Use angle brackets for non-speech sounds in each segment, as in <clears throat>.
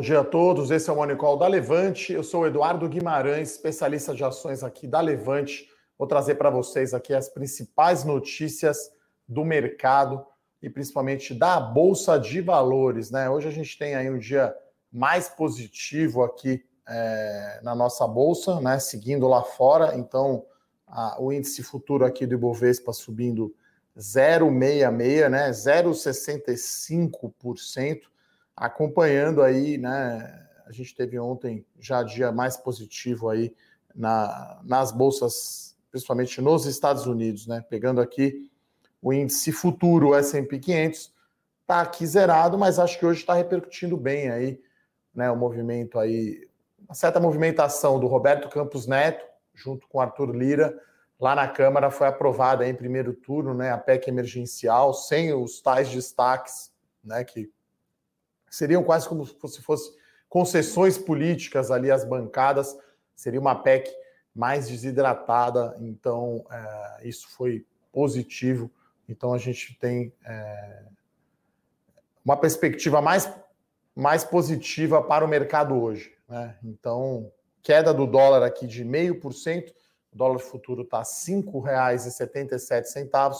bom dia a todos. Esse é o Monicol da Levante. Eu sou o Eduardo Guimarães, especialista de ações aqui da Levante. Vou trazer para vocês aqui as principais notícias do mercado e principalmente da Bolsa de Valores. Né? Hoje a gente tem aí um dia mais positivo aqui é, na nossa Bolsa, né? seguindo lá fora. Então, a, o índice futuro aqui do Ibovespa subindo 0,66, né? 0,65% acompanhando aí, né? A gente teve ontem já dia mais positivo aí na, nas bolsas, principalmente nos Estados Unidos, né? Pegando aqui o índice futuro, S&P 500, tá aqui zerado, mas acho que hoje está repercutindo bem aí, né? O movimento aí, uma certa movimentação do Roberto Campos Neto, junto com Arthur Lira, lá na Câmara foi aprovada em primeiro turno, né? A PEC emergencial, sem os tais destaques, né? Que seriam quase como se fosse concessões políticas ali às bancadas, seria uma PEC mais desidratada, então é, isso foi positivo. Então a gente tem é, uma perspectiva mais, mais positiva para o mercado hoje. Né? Então, queda do dólar aqui de 0,5%, o dólar futuro está R$ 5,77,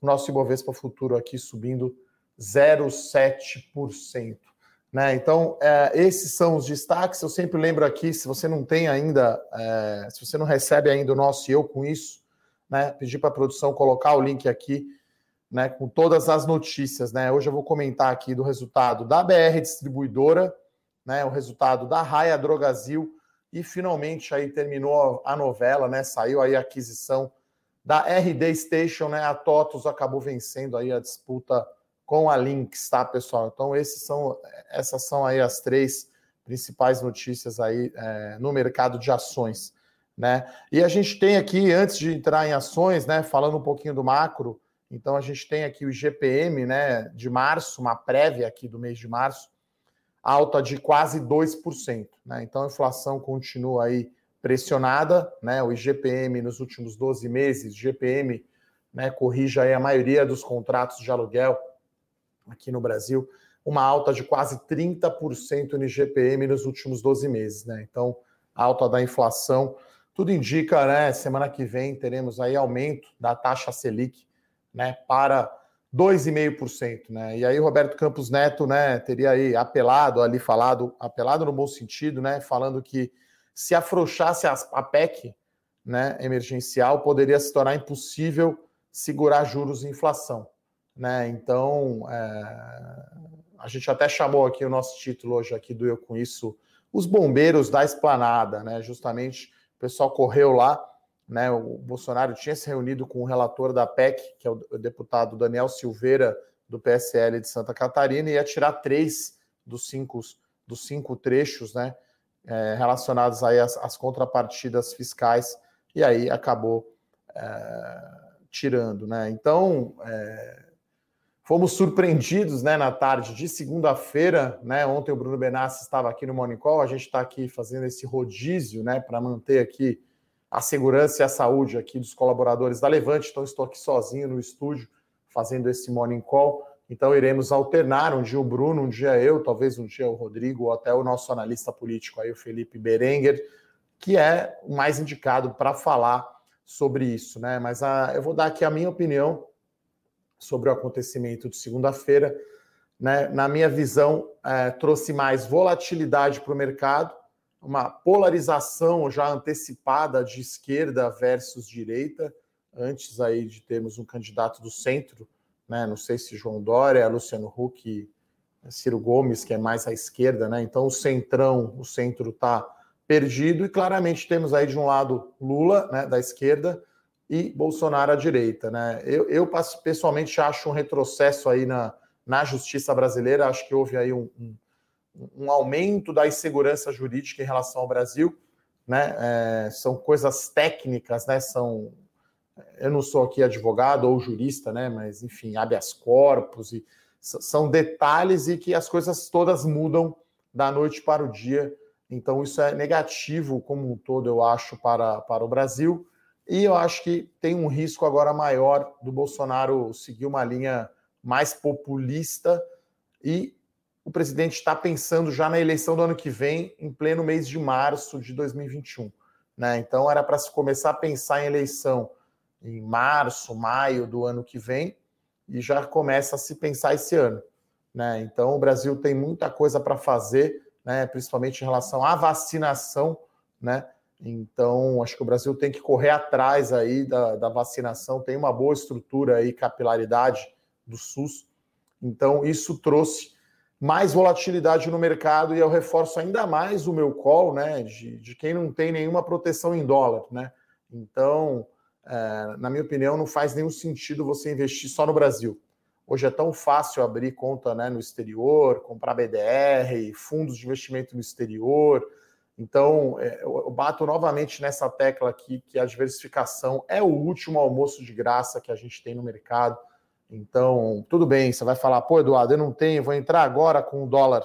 o nosso Ibovespa futuro aqui subindo 0,7%. Né? Então, é, esses são os destaques. Eu sempre lembro aqui, se você não tem ainda, é, se você não recebe ainda o nosso Eu Com Isso, né, pedir para a produção colocar o link aqui né, com todas as notícias. Né? Hoje eu vou comentar aqui do resultado da BR Distribuidora, né, o resultado da Raia Drogazil e finalmente aí terminou a novela, né, saiu aí a aquisição da RD Station, né, a TOTUS acabou vencendo aí a disputa com a Lynx, tá, pessoal? Então, esses são, essas são aí as três principais notícias aí é, no mercado de ações, né? E a gente tem aqui, antes de entrar em ações, né, falando um pouquinho do macro, então a gente tem aqui o GPM, né, de março, uma prévia aqui do mês de março, alta de quase 2%, né? Então a inflação continua aí pressionada, né? O IGPM nos últimos 12 meses, GPM, né, corrige aí a maioria dos contratos de aluguel aqui no Brasil, uma alta de quase 30% no IGPM nos últimos 12 meses, né? Então, alta da inflação, tudo indica, né? Semana que vem teremos aí aumento da taxa Selic, né, para 2,5%, né? E aí Roberto Campos Neto, né, teria aí apelado ali falado, apelado no bom sentido, né, falando que se afrouxasse a PEC, né, emergencial, poderia se tornar impossível segurar juros e inflação. Né? Então, é, a gente até chamou aqui o nosso título hoje aqui do Eu Com Isso, os bombeiros da esplanada, né? Justamente o pessoal correu lá, né? O Bolsonaro tinha se reunido com o relator da PEC, que é o deputado Daniel Silveira, do PSL de Santa Catarina, e ia tirar três dos cinco, dos cinco trechos, né? É, relacionados aí às, às, contrapartidas fiscais, e aí acabou é, tirando, né? Então, é, Fomos surpreendidos né, na tarde de segunda-feira. Né, ontem o Bruno Benassi estava aqui no Monicol. A gente está aqui fazendo esse rodízio né, para manter aqui a segurança e a saúde aqui dos colaboradores da Levante. Então, estou aqui sozinho no estúdio fazendo esse Morning Call. Então, iremos alternar um dia o Bruno, um dia eu, talvez um dia o Rodrigo, ou até o nosso analista político aí, o Felipe Berenguer, que é o mais indicado para falar sobre isso, né? Mas a, ah, eu vou dar aqui a minha opinião sobre o acontecimento de segunda-feira. Né? Na minha visão, é, trouxe mais volatilidade para o mercado, uma polarização já antecipada de esquerda versus direita, antes aí de termos um candidato do centro, né? não sei se João Dória, Luciano Huck, Ciro Gomes, que é mais à esquerda, né? então o centrão, o centro está perdido, e claramente temos aí de um lado Lula, né, da esquerda, e Bolsonaro à direita. Né? Eu, eu pessoalmente acho um retrocesso aí na, na justiça brasileira, acho que houve aí um, um, um aumento da insegurança jurídica em relação ao Brasil. Né? É, são coisas técnicas, né? São. Eu não sou aqui advogado ou jurista, né? Mas enfim, habeas corpus e são detalhes e que as coisas todas mudam da noite para o dia. Então, isso é negativo como um todo, eu acho, para, para o Brasil. E eu acho que tem um risco agora maior do Bolsonaro seguir uma linha mais populista e o presidente está pensando já na eleição do ano que vem, em pleno mês de março de 2021. Né? Então, era para se começar a pensar em eleição em março, maio do ano que vem, e já começa a se pensar esse ano. Né? Então, o Brasil tem muita coisa para fazer, né? principalmente em relação à vacinação. Né? Então, acho que o Brasil tem que correr atrás aí da, da vacinação, tem uma boa estrutura e capilaridade do SUS. Então, isso trouxe mais volatilidade no mercado e eu reforço ainda mais o meu call, né, de, de quem não tem nenhuma proteção em dólar, né? Então, é, na minha opinião, não faz nenhum sentido você investir só no Brasil. Hoje é tão fácil abrir conta né, no exterior, comprar BDR, fundos de investimento no exterior. Então, é, eu bato novamente nessa tecla aqui que a diversificação é o último almoço de graça que a gente tem no mercado. Então, tudo bem, você vai falar, pô, Eduardo, eu não tenho, vou entrar agora com o dólar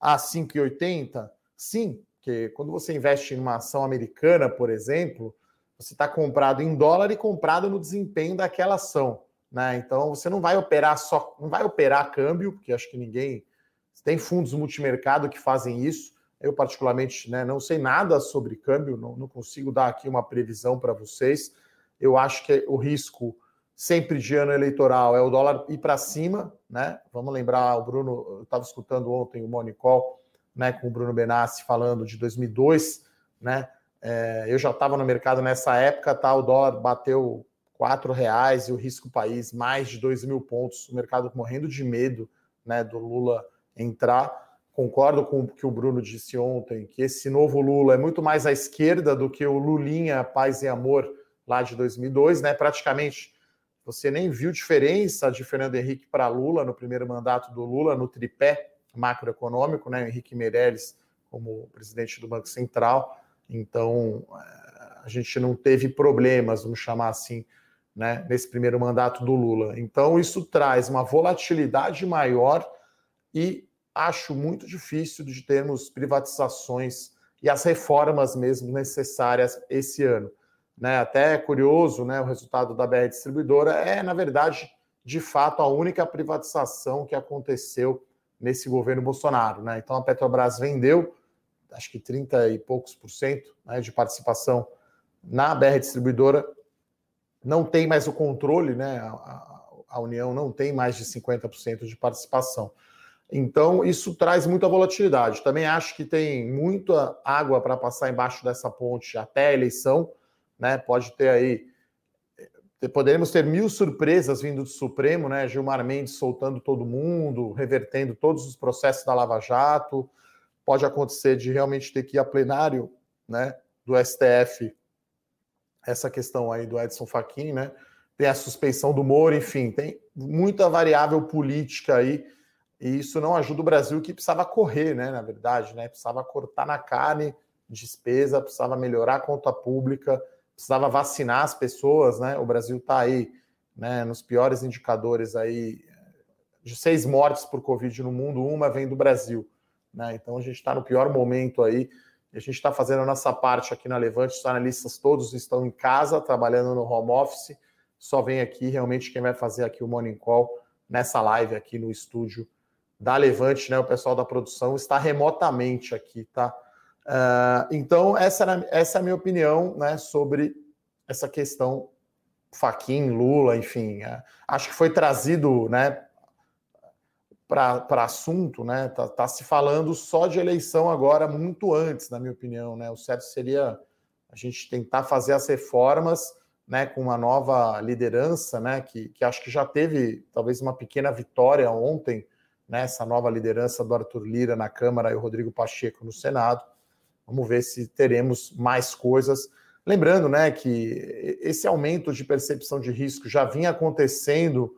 a 5,80? Sim, porque quando você investe em uma ação americana, por exemplo, você está comprado em dólar e comprado no desempenho daquela ação. Né? Então você não vai operar só, não vai operar câmbio, porque acho que ninguém. Tem fundos multimercado que fazem isso. Eu, particularmente, né, não sei nada sobre câmbio, não, não consigo dar aqui uma previsão para vocês. Eu acho que o risco sempre de ano eleitoral é o dólar ir para cima, né? Vamos lembrar, o Bruno, eu estava escutando ontem o Monicol, né, com o Bruno Benassi falando de 2002, né? É, eu já estava no mercado nessa época, tá? O dólar bateu quatro reais e o risco país mais de dois mil pontos. O mercado morrendo de medo, né, do Lula entrar. Concordo com o que o Bruno disse ontem, que esse novo Lula é muito mais à esquerda do que o Lulinha Paz e Amor lá de 2002, né? Praticamente você nem viu diferença de Fernando Henrique para Lula no primeiro mandato do Lula no tripé macroeconômico, né? Henrique Meirelles como presidente do Banco Central então, eh, a gente não teve problemas, vamos chamar assim, né, nesse primeiro mandato do Lula. Então, isso traz uma volatilidade maior e acho muito difícil de termos privatizações e as reformas mesmo necessárias esse ano. Né? Até é curioso, né, o resultado da BR Distribuidora é, na verdade, de fato, a única privatização que aconteceu nesse governo Bolsonaro. Né? Então, a Petrobras vendeu acho que 30 e poucos por cento né, de participação na BR Distribuidora. Não tem mais o controle, né? A, a União não tem mais de 50% de participação. Então, isso traz muita volatilidade. Também acho que tem muita água para passar embaixo dessa ponte até a eleição. Né? Pode ter aí. Poderemos ter mil surpresas vindo do Supremo, né? Gilmar Mendes soltando todo mundo, revertendo todos os processos da Lava Jato pode acontecer de realmente ter que ir a plenário né, do STF essa questão aí do Edson Fachin, né? Tem a suspeição do Moro, enfim, tem muita variável política aí, e isso não ajuda o Brasil que precisava correr, né? Na verdade, né? Precisava cortar na carne despesa, precisava melhorar a conta pública, precisava vacinar as pessoas, né? O Brasil está aí, né, nos piores indicadores aí de seis mortes por Covid no mundo, uma vem do Brasil. Né? Então a gente está no pior momento aí. A gente está fazendo a nossa parte aqui na Levante, os analistas todos estão em casa, trabalhando no home office. Só vem aqui realmente quem vai fazer aqui o Morning Call nessa live aqui no estúdio da Levante, né? O pessoal da produção está remotamente aqui, tá? Uh, então, essa, era, essa é a minha opinião né, sobre essa questão Faquin, Lula, enfim. Uh, acho que foi trazido né, para assunto, né? Tá, tá, se falando só de eleição agora, muito antes, na minha opinião, né? O certo seria a gente tentar fazer as reformas, né? Com uma nova liderança, né? Que, que acho que já teve talvez uma pequena vitória ontem, né? Essa nova liderança do Arthur Lira na Câmara e o Rodrigo Pacheco no Senado. Vamos ver se teremos mais coisas. Lembrando, né? Que esse aumento de percepção de risco já vinha acontecendo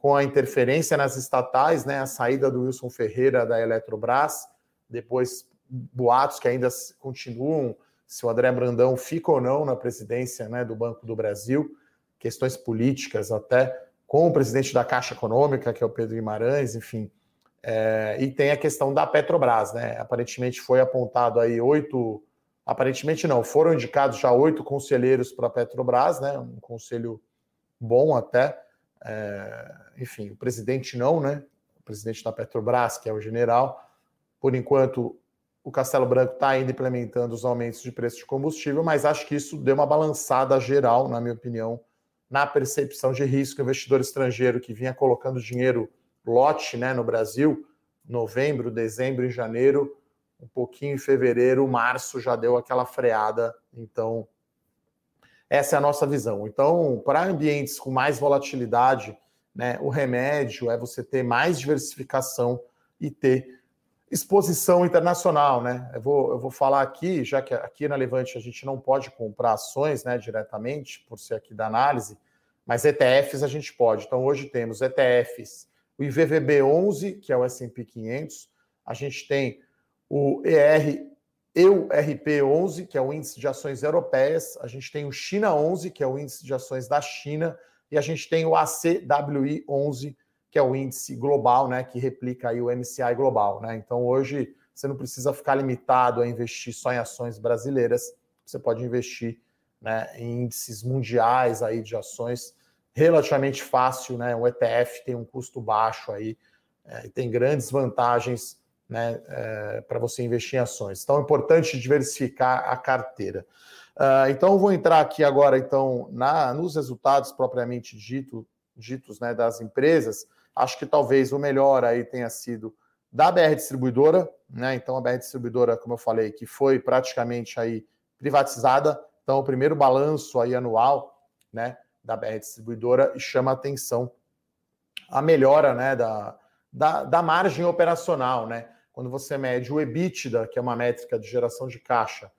com a interferência nas estatais, né, a saída do Wilson Ferreira da Eletrobras, depois boatos que ainda continuam se o André Brandão fica ou não na presidência né, do Banco do Brasil, questões políticas até com o presidente da Caixa Econômica, que é o Pedro Guimarães, enfim. É, e tem a questão da Petrobras, né? Aparentemente foi apontado aí oito, aparentemente não, foram indicados já oito conselheiros para a Petrobras, né? Um conselho bom até, é, enfim, o presidente não, né? o presidente da Petrobras, que é o general. Por enquanto, o Castelo Branco está ainda implementando os aumentos de preço de combustível, mas acho que isso deu uma balançada geral, na minha opinião, na percepção de risco. O investidor estrangeiro que vinha colocando dinheiro lote né, no Brasil, novembro, dezembro e janeiro, um pouquinho em fevereiro, março já deu aquela freada. Então, essa é a nossa visão. Então, para ambientes com mais volatilidade, né, o remédio é você ter mais diversificação e ter exposição internacional, né? Eu vou, eu vou falar aqui, já que aqui na Levante a gente não pode comprar ações né, diretamente, por ser aqui da análise, mas ETFs a gente pode. Então, hoje temos ETFs, o IVVB11, que é o S&P 500, a gente tem o ER EURP11, que é o índice de ações europeias, a gente tem o China 11, que é o índice de ações da China, e a gente tem o ACWI 11, que é o índice global, né, que replica aí o MCI global, né? Então hoje você não precisa ficar limitado a investir só em ações brasileiras, você pode investir, né, em índices mundiais aí de ações relativamente fácil, né? O ETF tem um custo baixo aí, é, tem grandes vantagens, né, é, para você investir em ações. Então é importante diversificar a carteira. Uh, então vou entrar aqui agora então na nos resultados propriamente dito, ditos, né, das empresas. Acho que talvez o melhor aí tenha sido da BR Distribuidora, né? Então a BR Distribuidora, como eu falei, que foi praticamente aí privatizada. Então o primeiro balanço aí anual, né, da BR Distribuidora e chama a atenção a melhora, né, da, da, da margem operacional, né? Quando você mede o EBITDA, que é uma métrica de geração de caixa,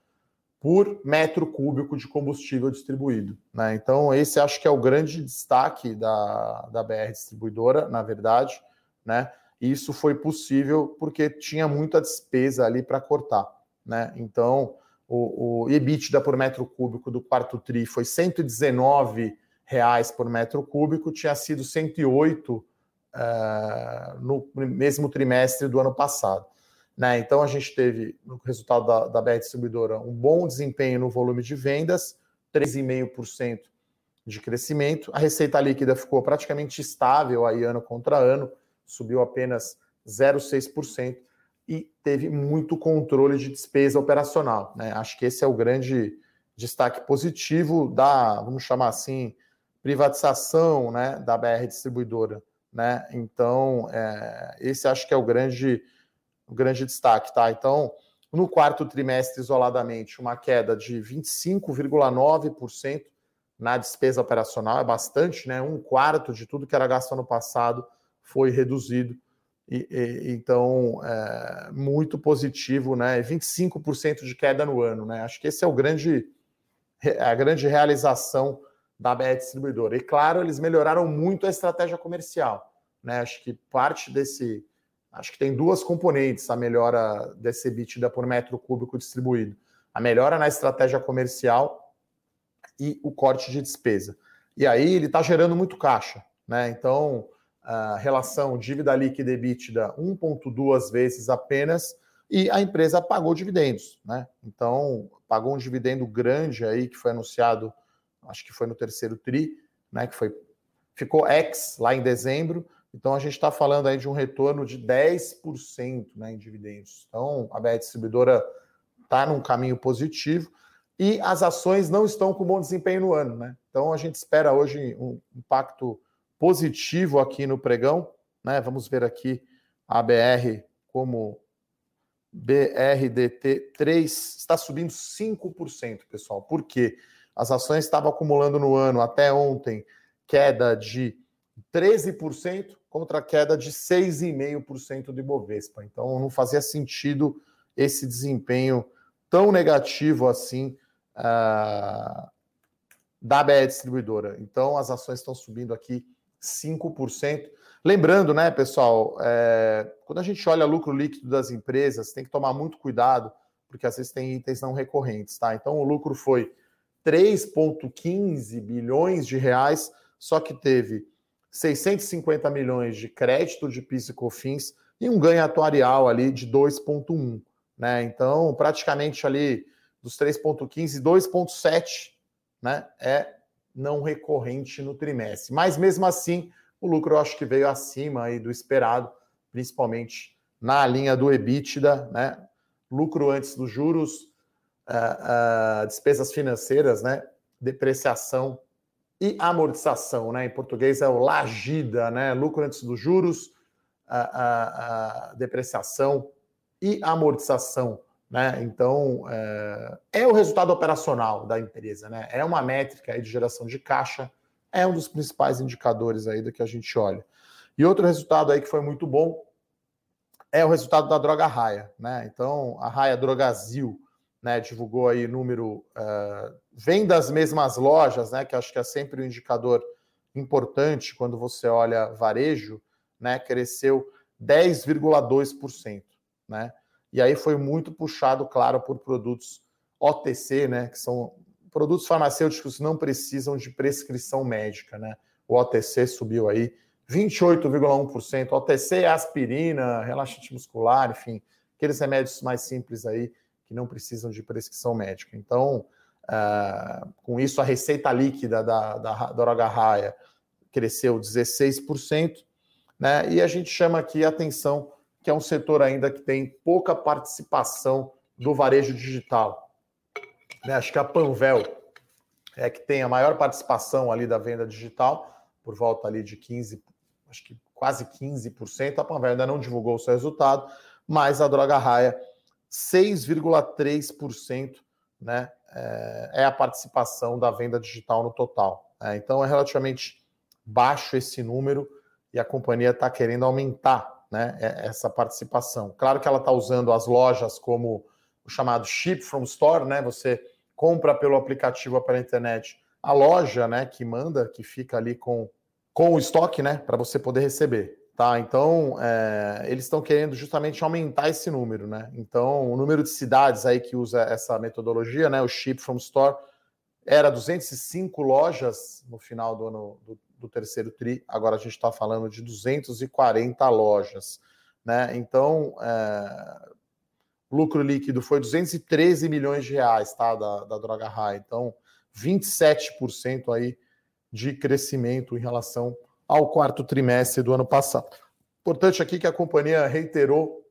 por metro cúbico de combustível distribuído. Né? Então, esse acho que é o grande destaque da, da BR Distribuidora, na verdade. Né? E isso foi possível porque tinha muita despesa ali para cortar. Né? Então, o, o EBITDA por metro cúbico do quarto TRI foi 119 reais por metro cúbico, tinha sido 108 uh, eh, no mesmo trimestre do ano passado. Né? Então a gente teve, no resultado da, da BR Distribuidora, um bom desempenho no volume de vendas, 3,5% de crescimento. A receita líquida ficou praticamente estável aí ano contra ano, subiu apenas 0,6% e teve muito controle de despesa operacional. Né? Acho que esse é o grande destaque positivo da, vamos chamar assim, privatização né, da BR Distribuidora. Né? Então, é, esse acho que é o grande o grande destaque, tá? Então, no quarto trimestre, isoladamente, uma queda de 25,9% na despesa operacional, é bastante, né? Um quarto de tudo que era gasto ano passado foi reduzido. E, e, então, é, muito positivo, né? 25% de queda no ano, né? Acho que esse é o grande, a grande realização da BR Distribuidora. E claro, eles melhoraram muito a estratégia comercial, né? Acho que parte desse Acho que tem duas componentes a melhora desse EBITDA por metro cúbico distribuído. A melhora na estratégia comercial e o corte de despesa. E aí ele está gerando muito caixa. Né? Então, a relação dívida líquida e EBITDA 1,2 vezes apenas, e a empresa pagou dividendos. Né? Então, pagou um dividendo grande aí que foi anunciado, acho que foi no terceiro TRI, né? que foi, ficou ex lá em dezembro, então a gente está falando aí de um retorno de 10% né, em dividendos. Então a BR Distribuidora está num caminho positivo e as ações não estão com bom desempenho no ano. Né? Então a gente espera hoje um impacto positivo aqui no pregão. Né? Vamos ver aqui a BR como BRDT3 está subindo 5%, pessoal. Por quê? As ações estavam acumulando no ano até ontem queda de 13% contra a queda de 6,5% do Ibovespa. Então não fazia sentido esse desempenho tão negativo assim uh, da BE Distribuidora. Então as ações estão subindo aqui 5%. Lembrando, né, pessoal, é, quando a gente olha lucro líquido das empresas, tem que tomar muito cuidado, porque às vezes tem itens não recorrentes, tá? Então o lucro foi 3,15 bilhões de reais, só que teve 650 milhões de crédito de PIS e COFINS e um ganho atuarial ali de 2,1. Né? Então, praticamente ali dos 3,15, 2,7 né, é não recorrente no trimestre. Mas mesmo assim, o lucro eu acho que veio acima aí do esperado. principalmente na linha do EBITDA, né? Lucro antes dos juros, uh, despesas financeiras, né? Depreciação e amortização, né? Em português é o lagida, né? Lucro antes dos juros, uh, depreciação e amortização. Né? Então, é, é, o resultado operacional da empresa, né? É uma métrica de geração de caixa, é um dos principais indicadores aí do que a gente olha. E outro resultado aí que foi muito bom é o resultado da droga Raia, né? Então, a Raia Drogazil, né, divulgou aí número uh, vem das mesmas lojas, né? Que acho que é sempre um indicador importante quando você olha varejo, né? Cresceu 10,2%, né? E aí foi muito puxado, claro, por produtos OTC, né? Que são produtos farmacêuticos que não precisam de prescrição médica, né? O OTC subiu aí 28,1%. OTC é aspirina, relaxante muscular, enfim, aqueles remédios mais simples aí que não precisam de prescrição médica. Então, uh, com isso, a receita líquida da, da, droga raia cresceu 16%, né? E a gente chama aqui a atenção que é um setor ainda que tem pouca participação do varejo digital. Né? Acho que a Panvel é que tem a maior participação ali da venda digital, por volta ali de 15, acho que quase 15%. A Panvel ainda não divulgou o seu resultado, mas a Droga Raia, 6,3%, né? É, é a participação da venda digital no total. Né? Então é relativamente baixo esse número e a companhia está querendo aumentar né, essa participação. Claro que ela está usando as lojas como o chamado ship from store, né? Você compra pelo aplicativo ou pela internet a loja, né, que manda, que fica ali com, com o estoque, né, para você poder receber. Tá, então é, eles estão querendo justamente aumentar esse número, né? Então, o número de cidades aí que usa essa metodologia, né? O Ship from Store era 205 lojas no final do ano do, do terceiro TRI, agora a gente está falando de 240 lojas. Né? Então, é, lucro líquido foi 213 milhões de reais tá? da, da Droga High. Então, 27% aí de crescimento em relação quarto trimestre do ano passado. Importante aqui que a companhia reiterou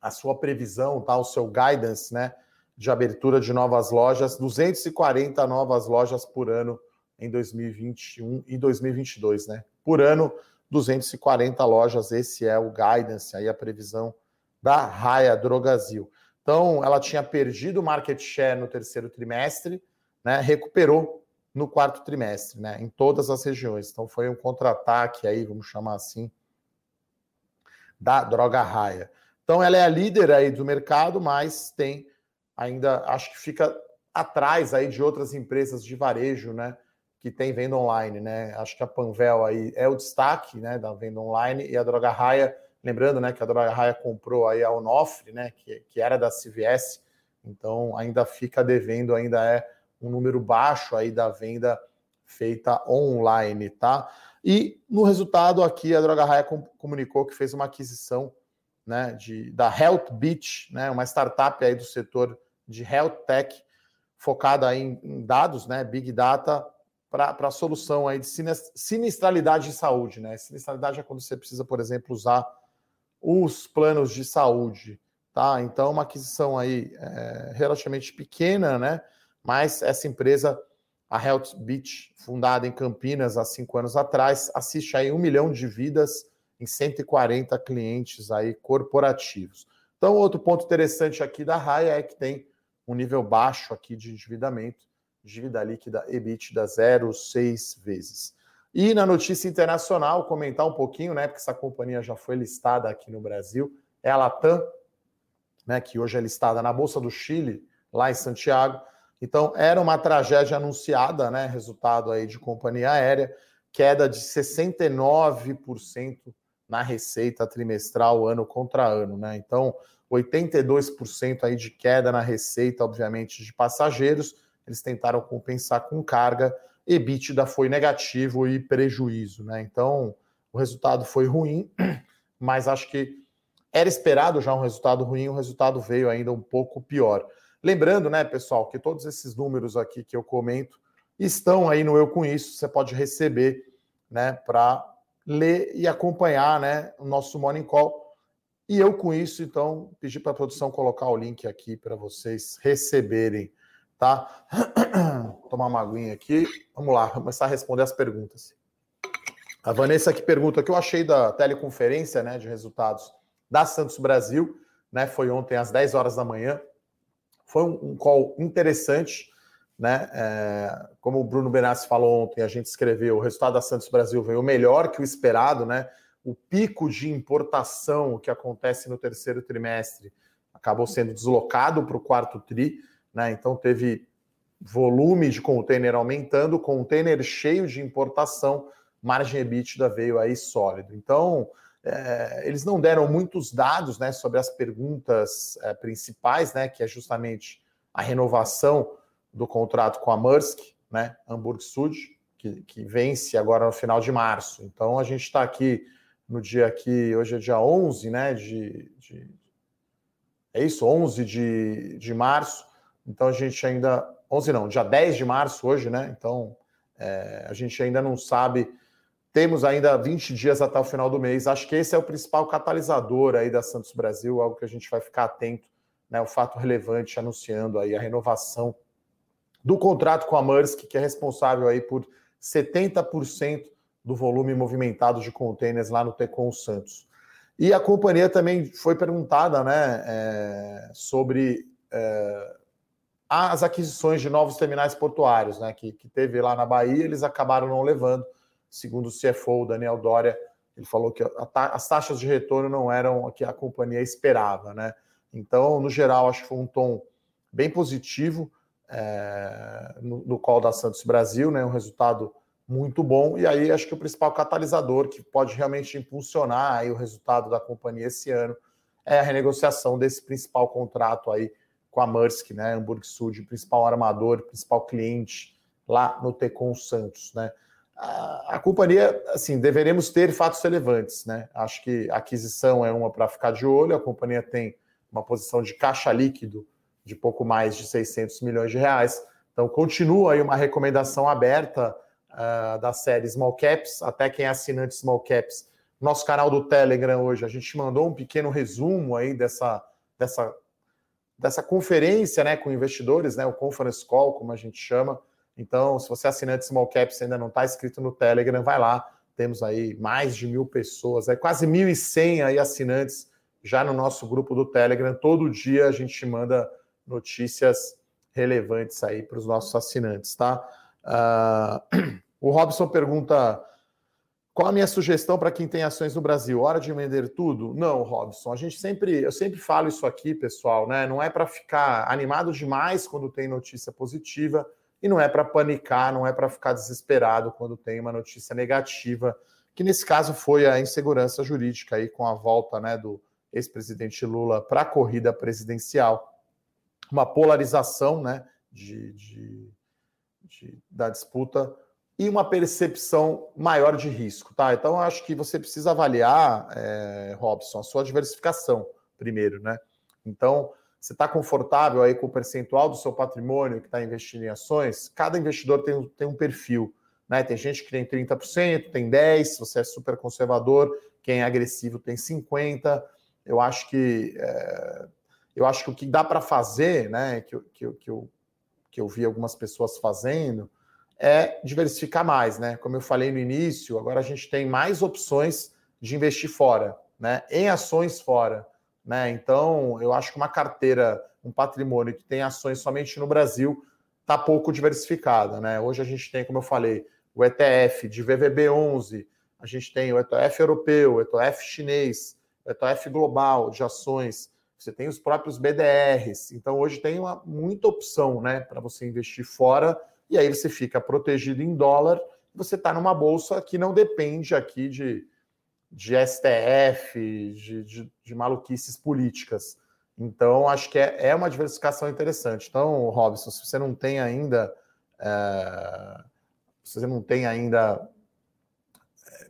a sua previsão, tá? o seu guidance né? de abertura de novas lojas, 240 novas lojas por ano em 2021 e 2022, né? Por ano, 240 lojas, esse é o guidance, aí a previsão da Raia Drogazil. Então, ela tinha perdido market share no terceiro trimestre, né? Recuperou no quarto trimestre, né? Em todas as regiões. Então, foi um contra-ataque aí, vamos chamar assim, da droga Raia. Então, ela é a líder aí do mercado, mas tem ainda, acho que fica atrás aí de outras empresas de varejo, né? que tem venda online, né? Acho que a Panvel aí é o destaque, né, da venda online e a Droga Raia, lembrando, né, que a Droga Raia comprou aí a Onofre, né, que, que era da CVS, então ainda fica devendo, ainda é um número baixo aí da venda feita online, tá? E no resultado aqui a Droga Raia comunicou que fez uma aquisição, né, de da Health Beach, né, uma startup aí do setor de health tech focada em, em dados, né, big data para a solução aí de sinistralidade de saúde, né? Sinistralidade é quando você precisa, por exemplo, usar os planos de saúde, tá? Então, uma aquisição aí é, relativamente pequena, né? Mas essa empresa, a Health Beach, fundada em Campinas há cinco anos atrás, assiste aí um milhão de vidas em 140 clientes aí corporativos. Então, outro ponto interessante aqui da Raia é que tem um nível baixo aqui de endividamento dívida líquida EBITDA 0,6 vezes. E na notícia internacional, comentar um pouquinho, né, porque essa companhia já foi listada aqui no Brasil, é a Latam, né, que hoje é listada na Bolsa do Chile, lá em Santiago. Então, era uma tragédia anunciada, né, resultado aí de companhia aérea, queda de 69% na receita trimestral ano contra ano, né? Então, 82% aí de queda na receita, obviamente, de passageiros eles tentaram compensar com carga, EBITDA foi negativo e prejuízo, né? Então, o resultado foi ruim, mas acho que era esperado já um resultado ruim, o resultado veio ainda um pouco pior. Lembrando, né, pessoal, que todos esses números aqui que eu comento estão aí no Eu Com Isso, você pode receber, né, para ler e acompanhar né, o nosso Morning Call. E eu, com isso, então, pedi para a produção colocar o link aqui para vocês receberem, tá? <coughs> Tomar uma aguinha aqui. Vamos lá, começar a responder as perguntas. A Vanessa aqui pergunta o que eu achei da teleconferência né, de resultados da Santos Brasil, né? Foi ontem às 10 horas da manhã. Foi um, um call interessante, né? É, como o Bruno Benassi falou ontem, a gente escreveu, o resultado da Santos Brasil veio melhor que o esperado, né? O pico de importação que acontece no terceiro trimestre acabou sendo deslocado para o quarto tri, né? Então teve volume de container aumentando, container cheio de importação, margem EBITDA veio aí sólido. Então, é, eles não deram muitos dados né, sobre as perguntas é, principais, né, que é justamente a renovação do contrato com a Maersk, né, Hamburg Sud, que, que vence agora no final de março. Então a gente está aqui no dia aqui, hoje é dia 11, né, de, de é isso, 11 de, de março. Então a gente ainda 11 não, dia 10 de março hoje, né? Então é, a gente ainda não sabe temos ainda 20 dias até o final do mês. Acho que esse é o principal catalisador aí da Santos Brasil, algo que a gente vai ficar atento, né? O fato relevante anunciando aí a renovação do contrato com a Maersk, que é responsável aí por 70% do volume movimentado de contêineres lá no Tecon Santos. E a companhia também foi perguntada né, é, sobre é, as aquisições de novos terminais portuários, né, que, que teve lá na Bahia, eles acabaram não levando segundo o CFO, Daniel Doria, ele falou que as taxas de retorno não eram o que a companhia esperava, né? Então, no geral, acho que foi um tom bem positivo é, no, no call da Santos Brasil, né? Um resultado muito bom. E aí, acho que o principal catalisador que pode realmente impulsionar aí o resultado da companhia esse ano é a renegociação desse principal contrato aí com a Maersk, né? Hamburg Sud, principal armador, principal cliente lá no Tecon Santos, né? A, a companhia, assim, deveremos ter fatos relevantes, né? Acho que a aquisição é uma para ficar de olho, a companhia tem uma posição de caixa líquido de pouco mais de 600 milhões de reais, então continua aí uma recomendação aberta uh, da série Small Caps, até quem é assinante Small Caps, nosso canal do Telegram hoje, a gente mandou um pequeno resumo aí dessa, dessa, dessa conferência, né, com investidores, né, o Conference Call, como a gente chama, então, se você é assinante Small Caps ainda não está inscrito no Telegram, vai lá. Temos aí mais de mil pessoas, aí quase 1.100 aí assinantes já no nosso grupo do Telegram. Todo dia a gente manda notícias relevantes aí para os nossos assinantes, tá? Uh, <clears throat> o Robson pergunta qual a minha sugestão para quem tem ações no Brasil? Hora de vender tudo? Não, Robson. A gente sempre, eu sempre falo isso aqui, pessoal, né? Não é para ficar animado demais quando tem notícia positiva e não é para panicar, não é para ficar desesperado quando tem uma notícia negativa, que nesse caso foi a insegurança jurídica aí com a volta né, do ex-presidente Lula para a corrida presidencial, uma polarização né, de, de, de, da disputa e uma percepção maior de risco. Tá? Então, acho que você precisa avaliar, é, Robson, a sua diversificação primeiro. Né? Então, você está confortável aí com o percentual do seu patrimônio que está investindo em ações? Cada investidor tem, tem um perfil. Né? Tem gente que tem 30%, tem 10%, se você é super conservador, quem é agressivo tem 50%. Eu acho que é, eu acho que o que dá para fazer, né, que, que, que, eu, que eu vi algumas pessoas fazendo, é diversificar mais, né? Como eu falei no início, agora a gente tem mais opções de investir fora, né? Em ações fora. Né? Então, eu acho que uma carteira, um patrimônio que tem ações somente no Brasil, está pouco diversificada. Né? Hoje a gente tem, como eu falei, o ETF de VVB11, a gente tem o ETF europeu, o ETF chinês, o ETF global de ações, você tem os próprios BDRs. Então, hoje tem uma, muita opção né, para você investir fora, e aí você fica protegido em dólar, você está numa bolsa que não depende aqui de de STF, de, de, de maluquices políticas. Então, acho que é, é, uma diversificação interessante. Então, Robson, se você não tem ainda. É, se você não tem ainda é,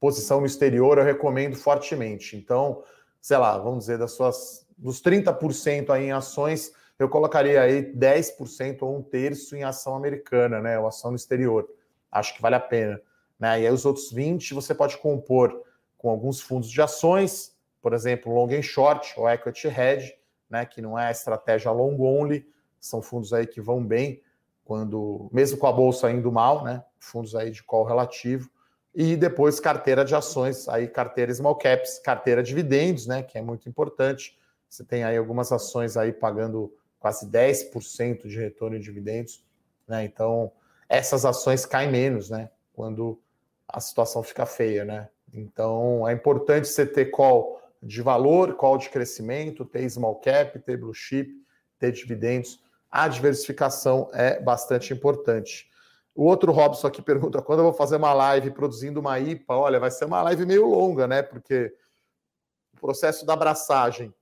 posição no exterior, eu recomendo fortemente. Então, sei lá, vamos dizer, das suas. Dos 30% aí em ações, eu colocaria aí 10% ou um terço em ação americana, né? Ou ação no exterior. Acho que vale a pena. Né? E aí os outros 20 você pode compor com alguns fundos de ações, por exemplo, long and short ou equity hedge, né, que não é a estratégia long only, são fundos aí que vão bem quando mesmo com a bolsa indo mal, né, fundos aí de call relativo e depois carteira de ações, aí carteira small caps, carteira de dividendos, né, que é muito importante. Você tem aí algumas ações aí pagando quase 10% de retorno em dividendos, né? Então, essas ações caem menos, né, quando a situação fica feia, né? Então, é importante você ter call de valor, call de crescimento, ter small cap, ter blue chip, ter dividendos. A diversificação é bastante importante. O outro Robson aqui pergunta: quando eu vou fazer uma live produzindo uma IPA? Olha, vai ser uma live meio longa, né? Porque o processo da abraçagem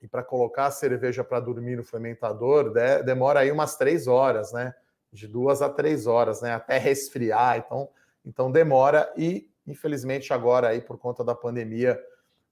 e para colocar a cerveja para dormir no fermentador demora aí umas três horas, né? De duas a três horas, né? Até resfriar. Então, então demora e infelizmente agora aí por conta da pandemia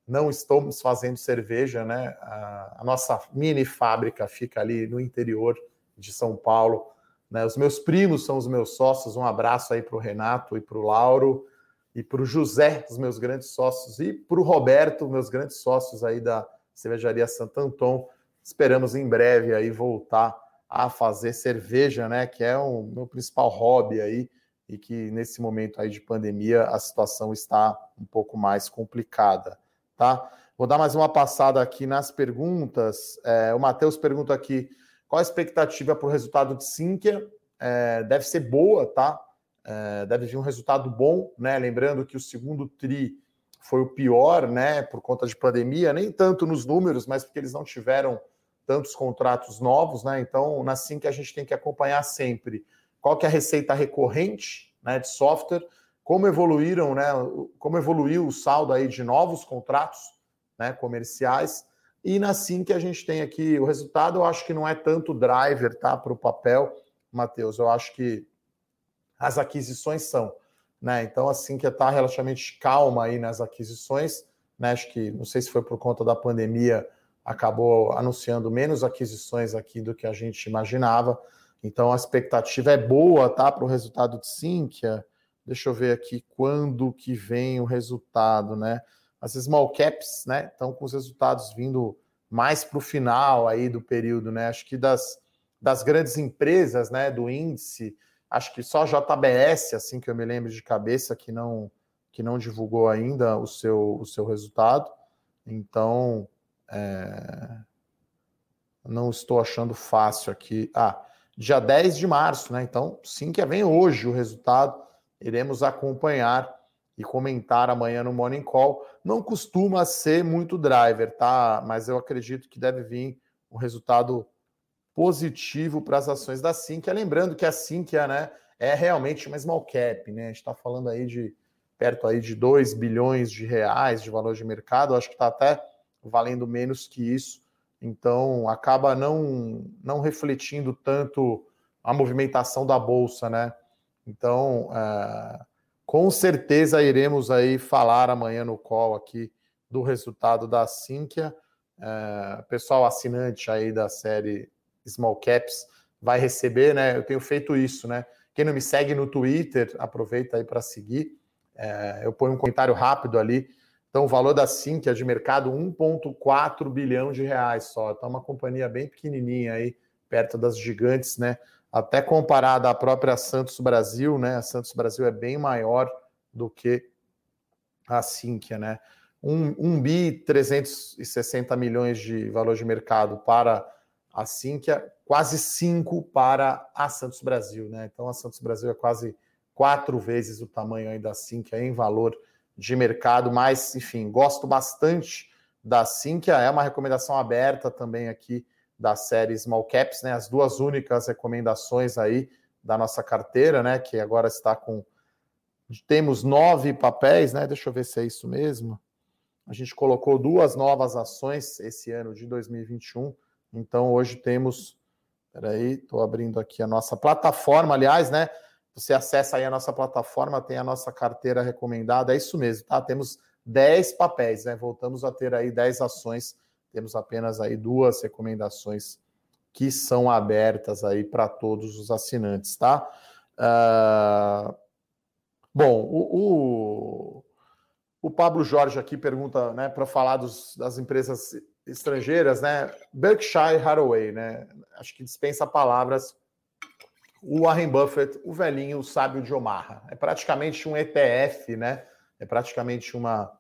não estamos fazendo cerveja, né? A, nossa mini fábrica fica ali no interior de São Paulo. Né? Os meus primos são os meus sócios. Um abraço aí para o Renato e para o Lauro e para o José, os meus grandes sócios, e para o Roberto, meus grandes sócios aí da Cervejaria Santo Antão. Esperamos em breve aí voltar a fazer cerveja, né? Que é o meu principal hobby aí e que nesse momento aí de pandemia a situação está um pouco mais complicada, tá? Vou dar mais uma passada aqui nas perguntas. É, o Matheus pergunta aqui qual a expectativa para o resultado de Sinqia. É, deve ser boa, tá? É, deve vir um resultado bom, né? Lembrando que o segundo TRI foi o pior, né? Por conta de pandemia, nem tanto nos números, mas porque eles não tiveram tantos contratos novos, né? Então, na Sinqia a gente tem que acompanhar sempre qual que é a receita recorrente né, de software, como evoluíram, né, como evoluiu o saldo aí de novos contratos né, comerciais. E na sim que a gente tem aqui o resultado, eu acho que não é tanto driver tá, para o papel, Matheus. Eu acho que as aquisições são. Né? Então, assim que está relativamente calma aí nas aquisições, né? Acho que não sei se foi por conta da pandemia, acabou anunciando menos aquisições aqui do que a gente imaginava. Então a expectativa é boa, tá? Para o resultado de Sinqia. Deixa eu ver aqui quando que vem o resultado, né? As small caps, né? Estão com os resultados vindo mais para o final aí do período, né? Acho que das, das grandes empresas, né? Do índice, acho que só a JBS, assim que eu me lembro de cabeça, que não que não divulgou ainda o seu, o seu resultado. Então, é... não estou achando fácil aqui. Ah, dia 10 de março, né? Então, sim que vem hoje o resultado. Iremos acompanhar e comentar amanhã no Morning Call. Não costuma ser muito driver, tá? Mas eu acredito que deve vir um resultado positivo para as ações da Sinqia. Lembrando que a Sinqia, né, é realmente uma small cap, né? A gente está falando aí de perto aí de 2 bilhões de reais de valor de mercado. acho que está até valendo menos que isso. Então acaba não, não refletindo tanto a movimentação da bolsa, né? Então, é, com certeza iremos aí falar amanhã no call aqui do resultado da Sinqia. É, pessoal assinante aí da série Small Caps vai receber, né? Eu tenho feito isso, né? Quem não me segue no Twitter, aproveita aí para seguir. É, eu ponho um comentário rápido ali então, o valor da Sim, é de mercado, 1,4 bilhão de reais só. Então, uma companhia bem pequenininha aí, perto das gigantes, né? Até comparada à própria Santos Brasil, né? A Santos Brasil é bem maior do que a Sinqia, né? 1, 1 bi 360 milhões de valor de mercado para a Sinqia, quase 5 para a Santos Brasil, né? Então a Santos Brasil é quase quatro vezes o tamanho aí da Sinqia em valor de mercado, mas enfim, gosto bastante da Sinqia, é uma recomendação aberta também aqui da série Small Caps, né? As duas únicas recomendações aí da nossa carteira, né? Que agora está com temos nove papéis, né? Deixa eu ver se é isso mesmo. A gente colocou duas novas ações esse ano de 2021. Então hoje temos, peraí, estou abrindo aqui a nossa plataforma, aliás, né? Você acessa aí a nossa plataforma, tem a nossa carteira recomendada, é isso mesmo, tá? Temos 10 papéis, né? Voltamos a ter aí 10 ações, temos apenas aí duas recomendações que são abertas aí para todos os assinantes, tá? Uh... Bom, o, o, o Pablo Jorge aqui pergunta, né, para falar dos, das empresas estrangeiras, né? Berkshire Hathaway, né? Acho que dispensa palavras. O Warren Buffett, o velhinho, o sábio de Omaha. É praticamente um ETF, né? É praticamente uma,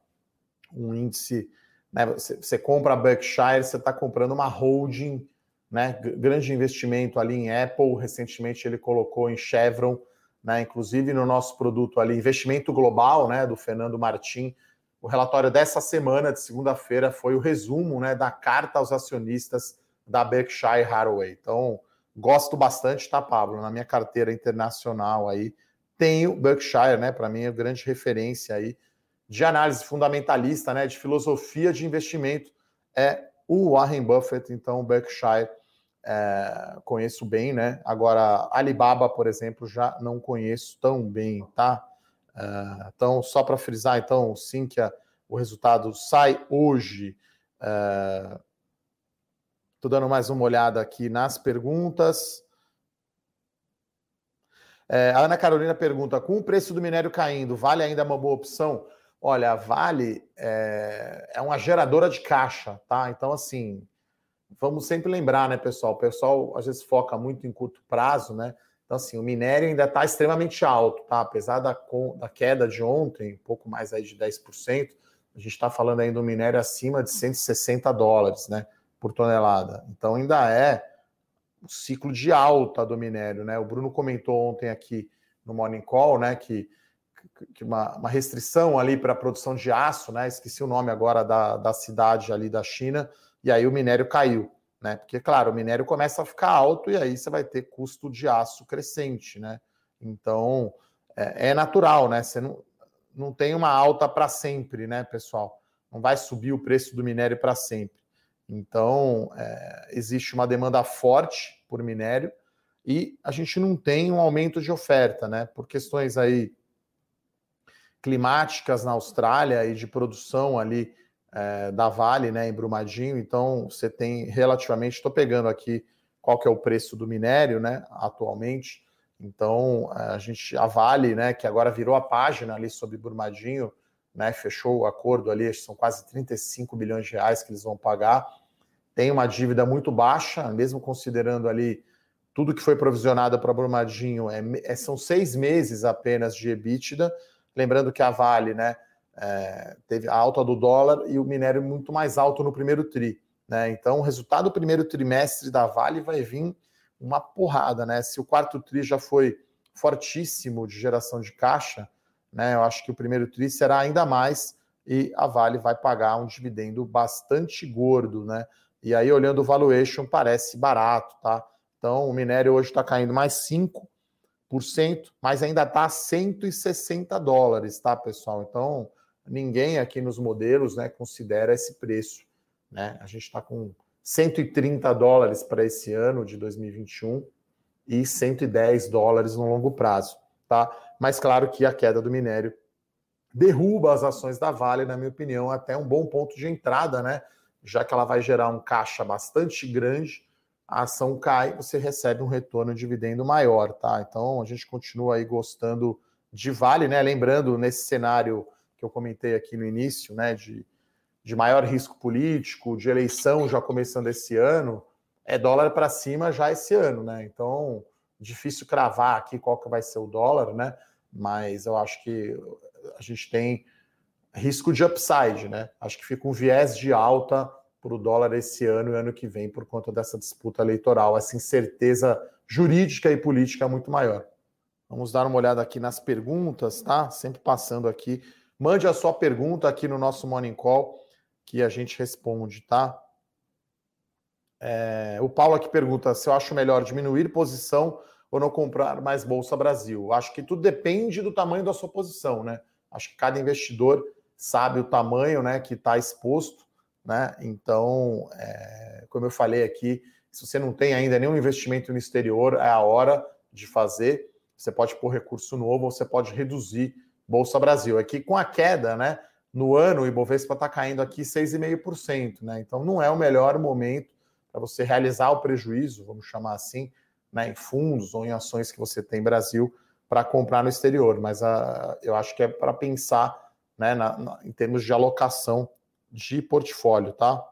um índice. Né? Você, você compra a Berkshire, você está comprando uma holding, né? Grande investimento ali em Apple. Recentemente ele colocou em Chevron, né? Inclusive no nosso produto ali, investimento global, né? Do Fernando Martim o relatório dessa semana, de segunda-feira, foi o resumo né, da carta aos acionistas da Berkshire Hathaway. Então, gosto bastante, tá, Pablo? Na minha carteira internacional aí, tenho Berkshire, né? Para mim é grande referência aí de análise fundamentalista, né? De filosofia de investimento é o Warren Buffett, então Berkshire é, conheço bem, né? Agora, Alibaba, por exemplo, já não conheço tão bem, tá? Uh, então, só para frisar, então, sim, que a, o resultado sai hoje. Estou dando mais uma olhada aqui nas perguntas. É, a Ana Carolina pergunta: com o preço do minério caindo, vale ainda uma boa opção? Olha, Vale é, é uma geradora de caixa, tá? Então, assim, vamos sempre lembrar, né, pessoal? O pessoal às vezes foca muito em curto prazo, né? Então, assim, o minério ainda está extremamente alto, tá? Apesar da, da queda de ontem, um pouco mais aí de 10%, a gente está falando ainda do minério acima de 160 dólares, né? Por tonelada. Então, ainda é o ciclo de alta do minério, né? O Bruno comentou ontem aqui no Morning Call, né, que, que uma, uma restrição ali para a produção de aço, né? Esqueci o nome agora da, da cidade ali da China, e aí o minério caiu né? Porque, claro, o minério começa a ficar alto e aí você vai ter custo de aço crescente, né? Então, é, é natural, né? Você não, não tem uma alta para sempre, né, pessoal? Não vai subir o preço do minério para sempre. Então, é, existe uma demanda forte por minério e a gente não tem um aumento de oferta, né? Por questões aí climáticas na Austrália e de produção ali é, da Vale, né, em Brumadinho. Então, você tem relativamente, estou pegando aqui qual que é o preço do minério, né, atualmente. Então, a gente, a Vale, né, que agora virou a página ali sobre Brumadinho, né, fechou o acordo ali, são quase 35 bilhões de reais que eles vão pagar. Tem uma dívida muito baixa, mesmo considerando ali tudo que foi provisionado para Brumadinho, é, é, são seis meses apenas de EBITDA. Lembrando que a Vale, né, é, teve a alta do dólar e o minério muito mais alto no primeiro tri. Né? Então, o resultado do primeiro trimestre da Vale vai vir uma porrada. Né? Se o quarto tri já foi fortíssimo de geração de caixa, né? eu acho que o primeiro tri será ainda mais e a Vale vai pagar um dividendo bastante gordo. Né? E aí, olhando o valuation, parece barato. Tá? Então, o minério hoje está caindo mais 5%, mas ainda está a 160 dólares, tá, pessoal? Então, ninguém aqui nos modelos né, considera esse preço. Né? A gente está com 130 dólares para esse ano de 2021 e 110 dólares no longo prazo. Tá? Mas claro que a queda do minério derruba as ações da Vale, na minha opinião, até um bom ponto de entrada, né? Já que ela vai gerar um caixa bastante grande, a ação cai, você recebe um retorno de dividendo maior, tá? Então a gente continua aí gostando de Vale, né? Lembrando, nesse cenário que eu comentei aqui no início, né, de, de maior risco político, de eleição já começando esse ano, é dólar para cima já esse ano, né? Então, difícil cravar aqui qual que vai ser o dólar, né? Mas eu acho que a gente tem risco de upside, né? Acho que fica um viés de alta para o dólar esse ano e ano que vem por conta dessa disputa eleitoral, essa incerteza jurídica e política muito maior. Vamos dar uma olhada aqui nas perguntas, tá? Sempre passando aqui Mande a sua pergunta aqui no nosso Morning Call que a gente responde, tá? É, o Paulo aqui pergunta se eu acho melhor diminuir posição ou não comprar mais Bolsa Brasil. Acho que tudo depende do tamanho da sua posição, né? Acho que cada investidor sabe o tamanho né, que está exposto, né? Então, é, como eu falei aqui, se você não tem ainda nenhum investimento no exterior, é a hora de fazer. Você pode pôr recurso novo ou você pode reduzir Bolsa Brasil. Aqui com a queda, né? No ano, o Ibovespa está caindo aqui 6,5%, né? Então não é o melhor momento para você realizar o prejuízo, vamos chamar assim, né, em fundos ou em ações que você tem Brasil, para comprar no exterior, mas uh, eu acho que é para pensar né, na, na, em termos de alocação de portfólio, tá?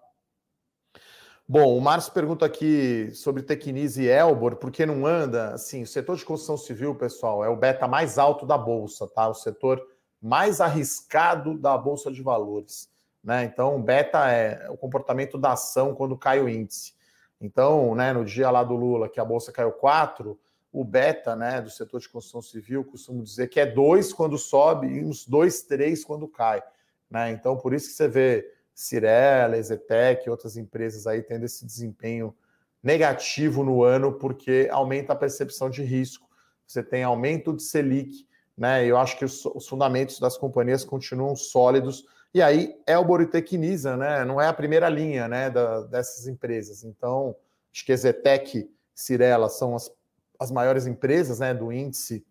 Bom, o Márcio pergunta aqui sobre Tecnise e Elbor, por que não anda? Assim, o setor de construção civil, pessoal, é o beta mais alto da bolsa, tá? O setor mais arriscado da bolsa de valores, né? Então, beta é o comportamento da ação quando cai o índice. Então, né, no dia lá do Lula, que a bolsa caiu 4, o beta, né, do setor de construção civil, costumo dizer que é 2 quando sobe e uns 2, 3 quando cai, né? Então, por isso que você vê Cirela, Ezetec e outras empresas aí tendo esse desempenho negativo no ano, porque aumenta a percepção de risco. Você tem aumento de Selic, né? Eu acho que os, os fundamentos das companhias continuam sólidos. E aí, Elbor e Tecnisa, né? Não é a primeira linha né, da, dessas empresas. Então, acho que Ezetec, Cirela são as, as maiores empresas né, do índice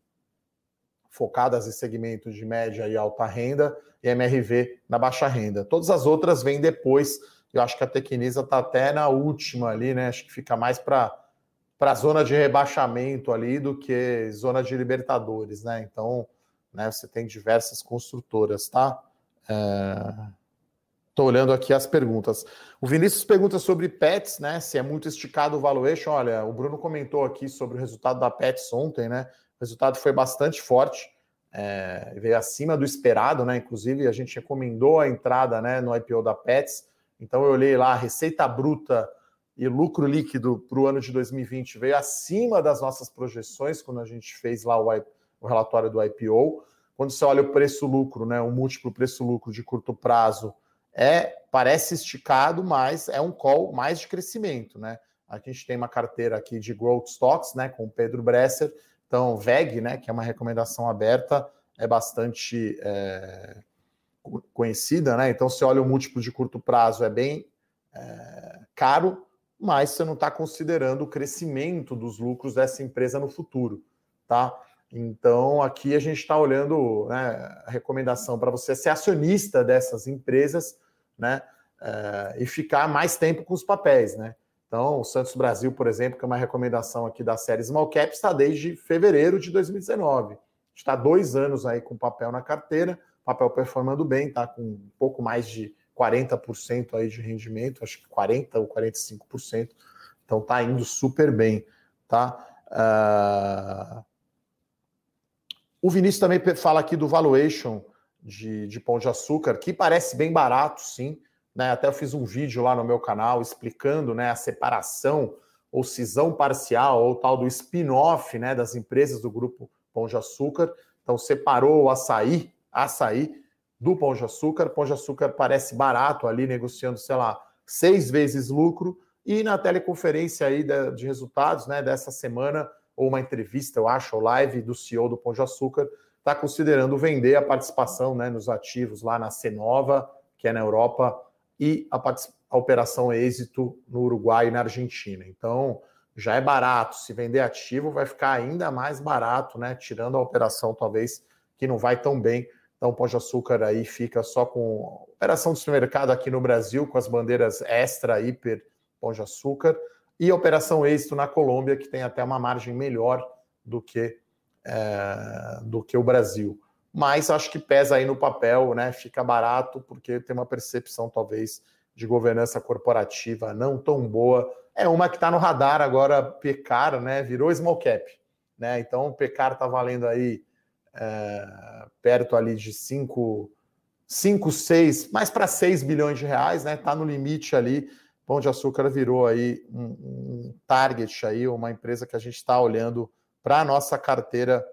focadas em segmentos de média e alta renda, e MRV na baixa renda. Todas as outras vêm depois. Eu acho que a Tecnisa está até na última ali, né? Acho que fica mais para para a zona de rebaixamento ali do que zona de Libertadores, né? Então, né, você tem diversas construtoras, tá? Estou olhando aqui as perguntas. O Vinícius pergunta sobre Pets, né? Se é muito esticado o valuation. Olha, o Bruno comentou aqui sobre o resultado da Pets ontem, né? O resultado foi bastante forte, é, veio acima do esperado, né? Inclusive, a gente recomendou a entrada né, no IPO da Pets. Então, eu olhei lá, a receita bruta e lucro líquido para o ano de 2020 veio acima das nossas projeções quando a gente fez lá o, o relatório do IPO. Quando você olha o preço-lucro, né, o múltiplo preço-lucro de curto prazo, é parece esticado, mas é um call mais de crescimento, né? Aqui a gente tem uma carteira aqui de growth stocks, né, com o Pedro Bresser, então, VEG, né, que é uma recomendação aberta, é bastante é, conhecida, né? Então, se olha o múltiplo de curto prazo, é bem é, caro, mas você não está considerando o crescimento dos lucros dessa empresa no futuro, tá? Então, aqui a gente está olhando né, a recomendação para você ser acionista dessas empresas, né? É, e ficar mais tempo com os papéis, né? Então, o Santos Brasil, por exemplo, que é uma recomendação aqui da série Small Cap, está desde fevereiro de 2019. Está dois anos aí com papel na carteira, papel performando bem, tá com um pouco mais de 40% aí de rendimento, acho que 40% ou 45%. Então tá indo super bem, tá? Uh... O Vinícius também fala aqui do valuation de, de Pão de Açúcar, que parece bem barato, sim. Né? Até eu fiz um vídeo lá no meu canal explicando né, a separação ou cisão parcial ou tal do spin-off né, das empresas do grupo Pão de Açúcar. Então separou o açaí, açaí do Pão de Açúcar. Pão de Açúcar parece barato ali, negociando, sei lá, seis vezes lucro. E na teleconferência aí de, resultados né, dessa semana, ou uma entrevista, eu acho, ou live do CEO do Pão de Açúcar, está considerando vender a participação né, nos ativos lá na Cenova, que é na Europa, e a, a operação êxito no Uruguai e na Argentina. Então, já é barato. Se vender ativo, vai ficar ainda mais barato, né? Tirando a operação, talvez, que não vai tão bem. Então, o Pão de Açúcar aí fica só com operação de supermercado aqui no Brasil, com as bandeiras extra, hiper, Pão de Açúcar, e operação êxito na Colômbia, que tem até uma margem melhor do que, é, do que o Brasil mas acho que pesa aí no papel, né? Fica barato porque tem uma percepção talvez de governança corporativa não tão boa. É uma que está no radar agora, Pecar, né? Virou small cap, né? Então o Pecar está valendo aí é, perto ali de 5, 5, 6, mais para 6 bilhões de reais, né? Está no limite ali. Pão de Açúcar virou aí um, um target aí, uma empresa que a gente está olhando para a nossa carteira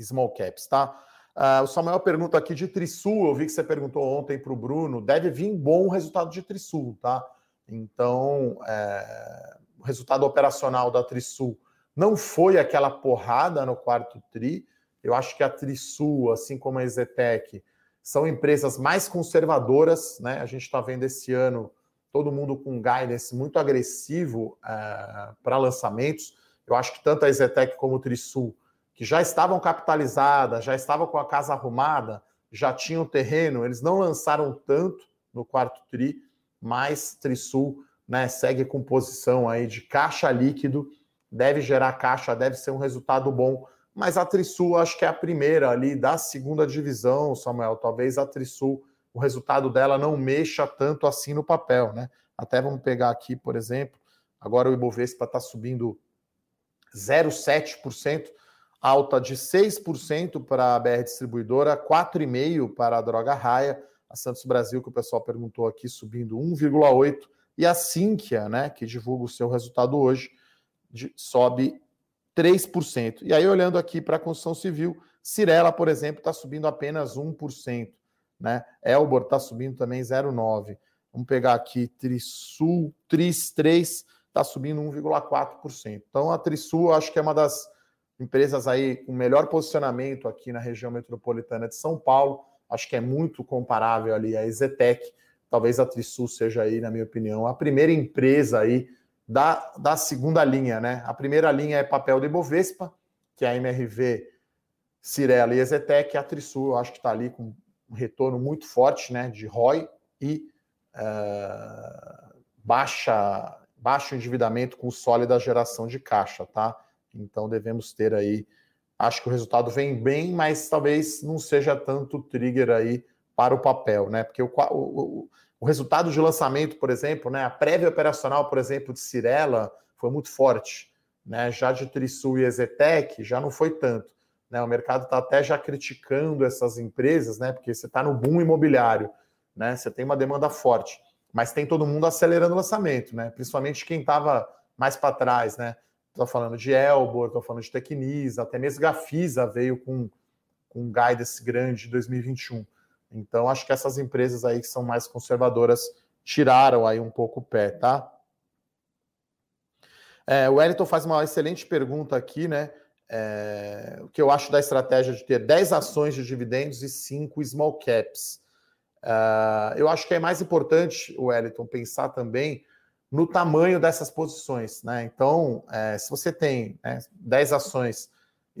small caps, tá? Uh, o Samuel pergunta aqui de Trisul, eu vi que você perguntou ontem para o Bruno, deve vir bom resultado de Trisul, tá? Então, é, o resultado operacional da Trisul não foi aquela porrada no quarto TRI. Eu acho que a Trisul, assim como a Ezetec, são empresas mais conservadoras, né? A gente está vendo esse ano todo mundo com guidance muito agressivo é, para lançamentos. Eu acho que tanto a Ezetec como o Trisul que já estavam capitalizadas, já estavam com a casa arrumada, já tinham terreno, eles não lançaram tanto no quarto tri, mas Trisul né, segue com posição aí de caixa líquido, deve gerar caixa, deve ser um resultado bom, mas a Trisul acho que é a primeira ali da segunda divisão, Samuel. Talvez a Trisul, o resultado dela não mexa tanto assim no papel, né? Até vamos pegar aqui, por exemplo, agora o Ibovespa está subindo 0,7%, alta de 6% para a BR Distribuidora, 4,5% para a Droga Raia, a Santos Brasil, que o pessoal perguntou aqui, subindo 1,8%, e a Sinqia, né, que divulga o seu resultado hoje, de, sobe 3%. E aí, olhando aqui para a construção civil, Cirela, por exemplo, está subindo apenas 1%. Né? Elbor está subindo também 0,9%. Vamos pegar aqui Trisul, Tris 3, está subindo 1,4%. Então, a Trisul, acho que é uma das empresas aí com melhor posicionamento aqui na região metropolitana de São Paulo. Acho que é muito comparável ali à Ezetec. Talvez a Trisul seja aí, na minha opinião, a primeira empresa aí da, da segunda linha, né? A primeira linha é papel do Ibovespa, que é a MRV, Cirela e Ezetec, a Trisul, eu acho que está ali com um retorno muito forte, né? De ROI e uh, baixa, baixo endividamento com sólida geração de caixa, tá? Então devemos ter aí. Acho que o resultado vem bem, mas talvez não seja tanto trigger aí para o papel, né? Porque o, o, o resultado de lançamento, por exemplo, né, a prévia operacional, por exemplo, de Cirela foi muito forte. Né? Já de Trisul e Ezetec já não foi tanto. Né? O mercado está até já criticando essas empresas, né? porque você está no boom imobiliário, né? você tem uma demanda forte, mas tem todo mundo acelerando o lançamento, né? principalmente quem estava mais para trás. Né? Estou falando de Elbor, estou falando de Tecnisa, até mesmo Gafisa veio com, com um guidance grande de 2021. Então, acho que essas empresas aí que são mais conservadoras tiraram aí um pouco o pé, tá? É, o Wellington faz uma excelente pergunta aqui, né? É, o que eu acho da estratégia de ter 10 ações de dividendos e 5 small caps. É, eu acho que é mais importante, Wellington, pensar também no tamanho dessas posições, né? Então, é, se você tem né, 10 ações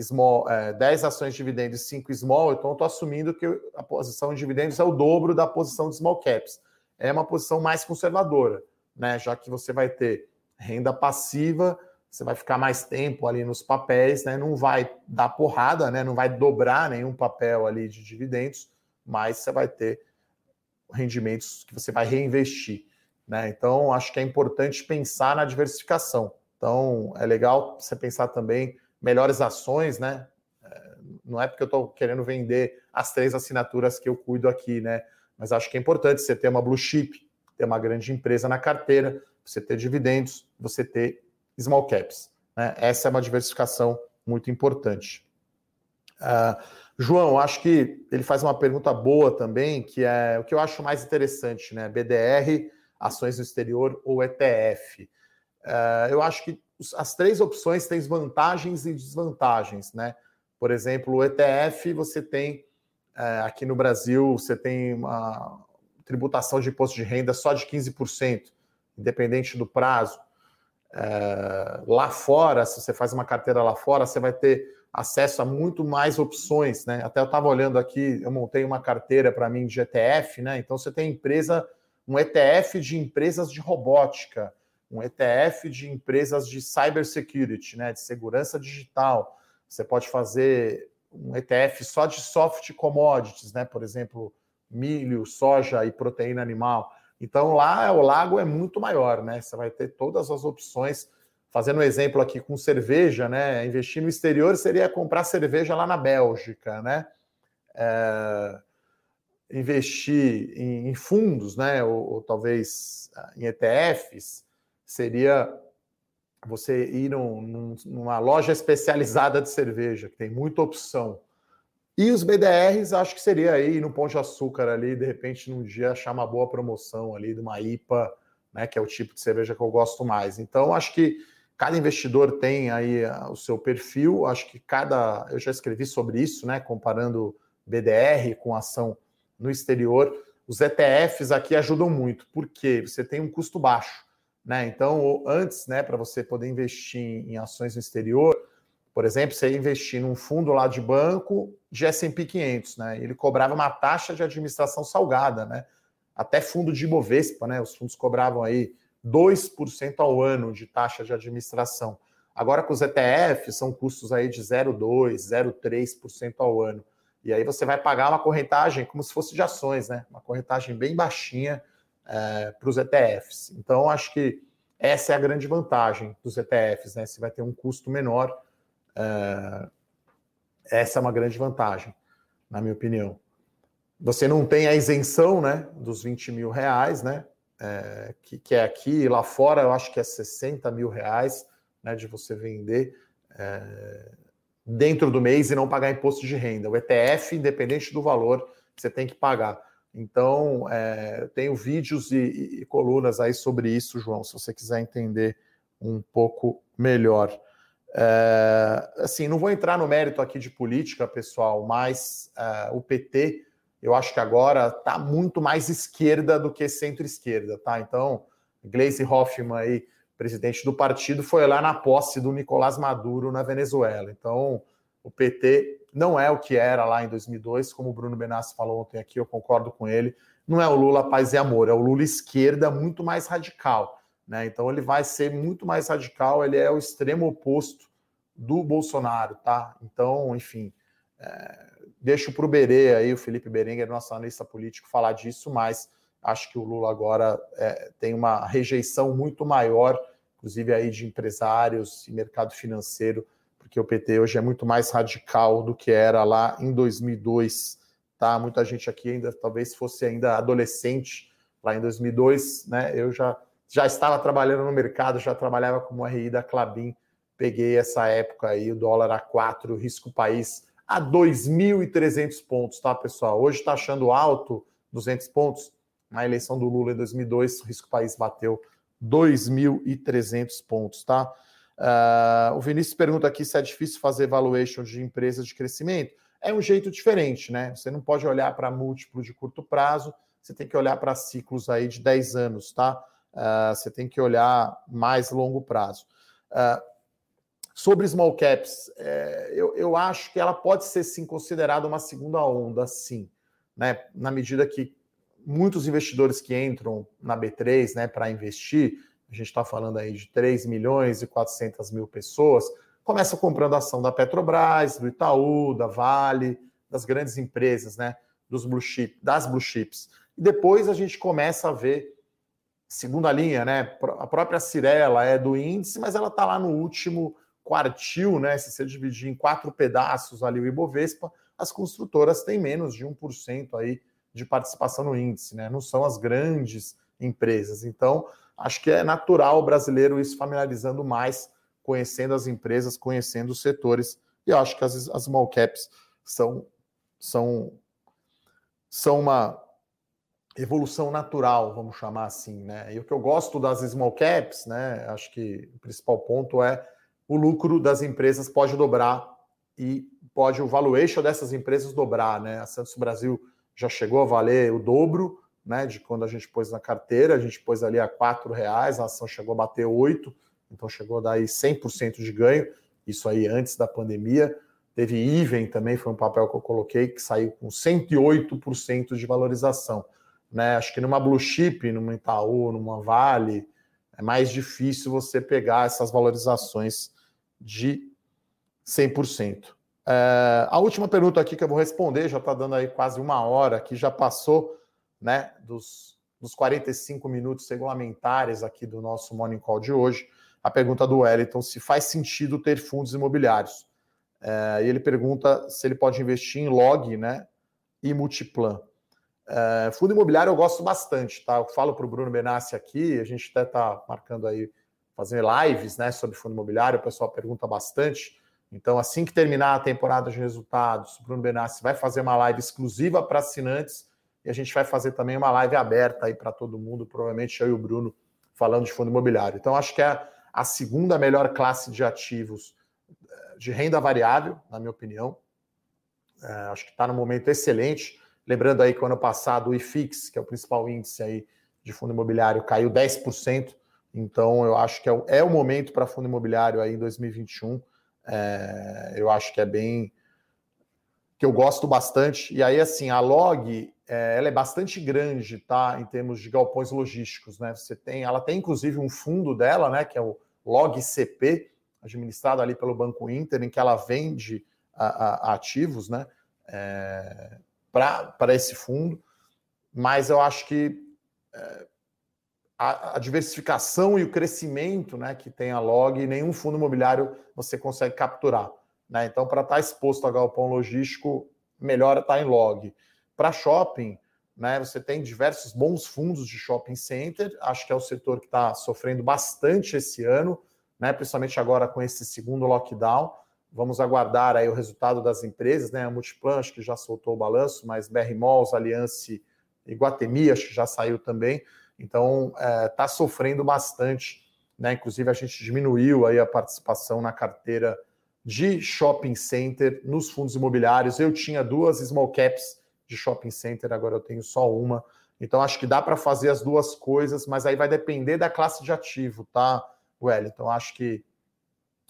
small, é, 10 ações de dividendos e 5 small, então eu estou assumindo que a posição de dividendos é o dobro da posição de small caps. É uma posição mais conservadora, né? Já que você vai ter renda passiva, você vai ficar mais tempo ali nos papéis, né? Não vai dar porrada, né? Não vai dobrar nenhum papel ali de dividendos, mas você vai ter rendimentos que você vai reinvestir. Né? Então, acho que é importante pensar na diversificação. Então, é legal você pensar também melhores ações, né? É, não é porque eu estou querendo vender as três assinaturas que eu cuido aqui, né? Mas acho que é importante você ter uma blue chip, ter uma grande empresa na carteira, você ter dividendos, você ter small caps. Né? Essa é uma diversificação muito importante. Uh, João, acho que ele faz uma pergunta boa também, que é o que eu acho mais interessante, né? BDR, ações no exterior ou ETF. Uh, é, eu acho que as três opções têm vantagens e desvantagens, né? Por exemplo, o ETF, você tem é, aqui no Brasil, você tem uma tributação de imposto de renda só de 15%, independente do prazo. É, lá fora, se você faz uma carteira lá fora, você vai ter acesso a muito mais opções, né? Até eu estava olhando aqui, eu montei uma carteira para mim de ETF, né? Então você tem empresa, um ETF de empresas de robótica, um ETF de empresas de cybersecurity, né, de segurança digital. Você pode fazer um ETF só de soft commodities, né, por exemplo, milho, soja e proteína animal. Então lá o lago é muito maior, né? Você vai ter todas as opções. Fazendo um exemplo aqui com cerveja, né? Investir no exterior seria comprar cerveja lá na Bélgica, né? É... investir em, fundos, né? Ou, ou talvez ah, em ETFs seria você ir num, numa loja especializada de cerveja, que tem muita opção. E os BDRs, acho que seria aí no Pão de Açúcar ali, de repente, num dia achar uma boa promoção ali de uma IPA, né, que é o tipo de cerveja que eu gosto mais. Então, acho que cada investidor tem aí o seu perfil, acho que cada. Eu já escrevi sobre isso, né? Comparando BDR com ação no exterior. Os ETFs aqui ajudam muito, porque você tem um custo baixo. Né? Então, antes, né, para você poder investir em ações no exterior, por exemplo, você ia investir num fundo lá de banco de S&P 500, né? Ele cobrava uma taxa de administração salgada, né? Até fundo de Ibovespa, né? Os fundos cobravam aí 2% ao ano de taxa de administração. Agora com os ETFs são custos aí de 0,2, 0,3% ao ano. E aí você vai pagar uma correntagem como se fosse de ações, né? Uma correntagem bem baixinha é, para os ETFs. Então, acho que essa é a grande vantagem dos ETFs, né? Você vai ter um custo menor. É, essa é uma grande vantagem, na minha opinião. Você não tem a isenção, né? Dos 20 mil reais, né? É, que, que, é aqui, lá fora eu acho que é 60 mil reais, né? De você vender. É, dentro do mês e não pagar imposto de renda. O ETF, independente do valor, você tem que pagar. Então, é, tenho vídeos e, e, colunas aí sobre isso, João, se você quiser entender um pouco melhor. É, assim, não vou entrar no mérito aqui de política, pessoal, mas é, o PT, eu acho que agora está muito mais esquerda do que centro-esquerda, tá? Então, Gleisi Hoffmann aí presidente do partido, foi lá na posse do Nicolás Maduro na Venezuela. Então, o PT não é o que era lá em 2002, como o Bruno Benassi falou ontem aqui, eu concordo com ele. Não é o Lula paz e amor, é o Lula esquerda muito mais radical. Né? Então, ele vai ser muito mais radical, ele é o extremo oposto do Bolsonaro, tá? Então, enfim, é, deixo para o Berê aí, o Felipe Berenguer, nosso analista político, falar disso, mas Acho que o Lula agora é, tem uma rejeição muito maior, inclusive aí de empresários e mercado financeiro, porque o PT hoje é muito mais radical do que era lá em 2002. Tá? Muita gente aqui ainda talvez fosse ainda adolescente lá em 2002, né? Eu já já estava trabalhando no mercado, já trabalhava como RI da Clabin, peguei essa época aí, o dólar a 4, risco país a 2.300 pontos, tá, pessoal? Hoje está achando alto 200 pontos? na eleição do Lula em 2002, o risco país bateu 2.300 pontos, tá? Uh, o Vinícius pergunta aqui se é difícil fazer valuation de empresas de crescimento. É um jeito diferente, né? Você não pode olhar para múltiplo de curto prazo, você tem que olhar para ciclos aí de 10 anos, tá? Uh, você tem que olhar mais longo prazo. Uh, sobre small caps, é, eu, eu acho que ela pode ser sim considerada uma segunda onda, sim, né? Na medida que muitos investidores que entram na B3 né, para investir, a gente está falando aí de 3 milhões e 400 mil pessoas, começam comprando ação da Petrobras, do Itaú, da Vale, das grandes empresas, né, dos blue chip, das blue chips. E depois a gente começa a ver segunda linha, né? A própria Cirela é do índice, mas ela está lá no último quartil, né? Se você dividir em quatro pedaços ali o Ibovespa, as construtoras têm menos de 1% aí de participação no índice, né? Não são as grandes empresas. Então, acho que é natural o brasileiro ir se familiarizando mais, conhecendo as empresas, conhecendo os setores. E eu acho que as, as small caps são, são, são uma evolução natural, vamos chamar assim, né? E o que eu gosto das small caps, né? Acho que o principal ponto é o lucro das empresas pode dobrar e pode o valuation dessas empresas dobrar, né? A Santos Brasil já chegou a valer o dobro né, de quando a gente pôs na carteira, a gente pôs ali a R$ reais, a ação chegou a bater 8, então chegou a dar aí 100% de ganho, isso aí antes da pandemia. Teve Iven também, foi um papel que eu coloquei, que saiu com 108% de valorização. Né? Acho que numa Blue Chip, numa Itaú, numa Vale, é mais difícil você pegar essas valorizações de 100%. É, a última pergunta aqui que eu vou responder, já está dando aí quase uma hora, que já passou né, dos, dos 45 minutos regulamentares aqui do nosso Morning Call de hoje. A pergunta do Wellington, se faz sentido ter fundos imobiliários. É, e ele pergunta se ele pode investir em log né, e multiplan. É, fundo imobiliário eu gosto bastante, tá? Eu falo para o Bruno Benassi aqui, a gente até está marcando aí fazer lives né, sobre fundo imobiliário, o pessoal pergunta bastante. Então, assim que terminar a temporada de resultados, Bruno Benassi vai fazer uma live exclusiva para assinantes e a gente vai fazer também uma live aberta aí para todo mundo, provavelmente eu e o Bruno falando de fundo imobiliário. Então, acho que é a segunda melhor classe de ativos eh, de renda variável, na minha opinião. É, acho que está no momento excelente. Lembrando aí que o ano passado o IFIX, que é o principal índice aí de fundo imobiliário, caiu 10%. Então, eu acho que é o, é momento para fundo imobiliário aí em 2021 é, eu acho que é bem. que eu gosto bastante. E aí, assim, a log é, ela é bastante grande, tá? Em termos de galpões logísticos, né? Você tem, ela tem inclusive um fundo dela, né? Que é o Log CP. administrado ali pelo Banco Inter, em que ela vende a, a, ativos né, é, para esse fundo, mas eu acho que é, a, a, diversificação e o crescimento né, que tem a Log, nenhum fundo imobiliário você consegue capturar. Né? Então, para estar tá exposto a galpão logístico, melhor estar tá em Log. Para shopping, né, você tem diversos bons fundos de shopping center, acho que é o setor que está sofrendo bastante esse ano, né, principalmente agora com esse segundo lockdown. Vamos aguardar aí o resultado das empresas, né? A Multiplan acho que já soltou o balanço, mas BR Malls, Aliança e Guatemi acho que já saiu também. Então está é, sofrendo bastante, né? Inclusive a gente diminuiu aí a participação na carteira de shopping center nos fundos imobiliários. Eu tinha duas small caps de shopping center, agora eu tenho só uma. Então acho que dá para fazer as duas coisas, mas aí vai depender da classe de ativo, tá, Wellington? Acho que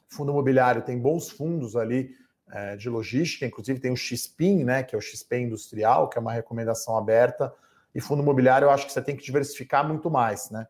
fundo imobiliário tem bons fundos ali é, de logística, inclusive tem o XPIN, né, que é o XP Industrial, que é uma recomendação aberta. E fundo imobiliário, eu acho que você tem que diversificar muito mais, né?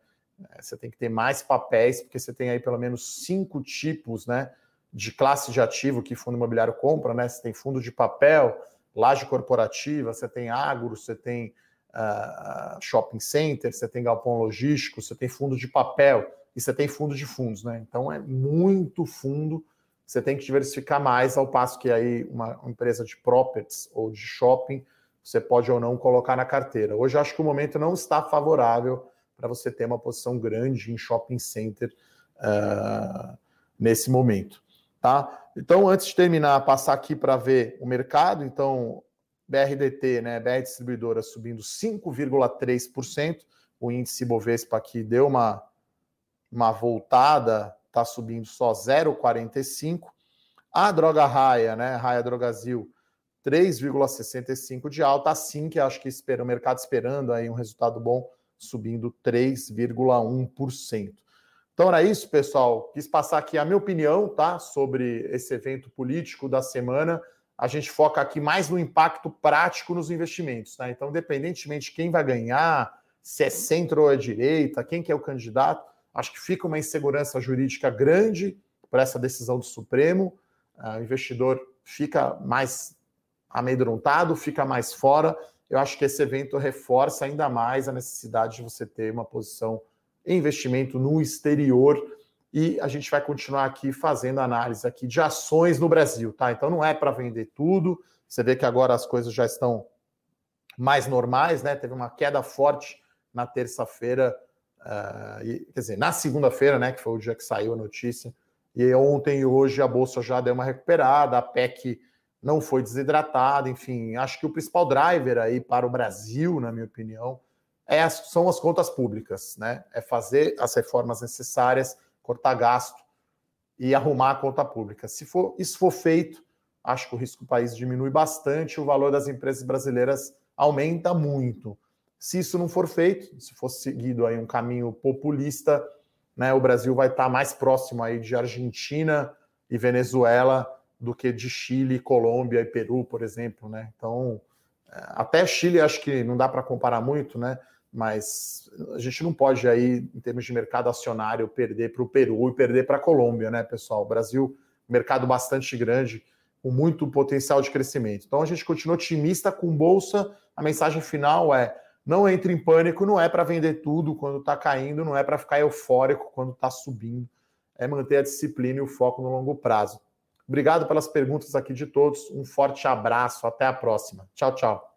É, você tem que ter mais papéis, porque você tem aí pelo menos cinco tipos, né? De classe de ativo que fundo imobiliário compra, né? Você tem fundo de papel, laje corporativa, você tem agro, você tem uh, shopping center, você tem galpão logístico, você tem fundo de papel e você tem fundo de fundos, né? Então é muito fundo. Você tem que diversificar mais, ao passo que aí uma empresa de properties ou de shopping você pode ou não colocar na carteira. Hoje eu acho que o momento não está favorável para você ter uma posição grande em shopping center uh, nesse momento. Tá? Então, antes de terminar, passar aqui para ver o mercado. Então, BRDT, né, BR Distribuidora, subindo 5,3%. O índice Bovespa aqui deu uma, uma voltada, está subindo só 0,45%. A Droga Raia, né, Raia Drogazil, 3,65 de alta, assim que acho que espera o mercado esperando aí um resultado bom, subindo 3,1%. Então era isso, pessoal. Quis passar aqui a minha opinião, tá, sobre esse evento político da semana. A gente foca aqui mais no impacto prático nos investimentos, tá? Então, independentemente de quem vai ganhar, se é centro ou é direita, quem que é o candidato, acho que fica uma insegurança jurídica grande por essa decisão do Supremo. Uh, o investidor fica mais amedrontado, fica mais fora. Eu acho que esse evento reforça ainda mais a necessidade de você ter uma posição em investimento no exterior e a gente vai continuar aqui fazendo análise aqui de ações no Brasil, tá? Então não é para vender tudo. Você vê que agora as coisas já estão mais normais, né? Teve uma queda forte na terça-feira, uh, quer dizer, na segunda-feira, né? Que foi o dia que saiu a notícia. E ontem e hoje a bolsa já deu uma recuperada, a PEC não foi desidratada, enfim, acho que o principal driver aí para o Brasil, na minha opinião, é as, são as contas públicas, né? É fazer as reformas necessárias, cortar gasto e arrumar a conta pública. Se for, isso for feito, acho que o risco do país diminui bastante, o valor das empresas brasileiras aumenta muito. Se isso não for feito, se for seguido aí um caminho populista, né, o Brasil vai estar mais próximo aí de Argentina e Venezuela do que de Chile, Colômbia e Peru, por exemplo, né? Então, é, até Chile acho que não dá para comparar muito, né? Mas a gente não pode aí, em termos de mercado acionário, perder para o Peru e perder para a Colômbia, né, pessoal? O Brasil, mercado bastante grande, com muito potencial de crescimento. Então a gente continua otimista com bolsa. A mensagem final é: não entre em pânico, não é para vender tudo quando está caindo, não é para ficar eufórico quando está subindo. É manter a disciplina e o foco no longo prazo. Obrigado pelas perguntas aqui de todos. Um forte abraço. Até a próxima. Tchau, tchau.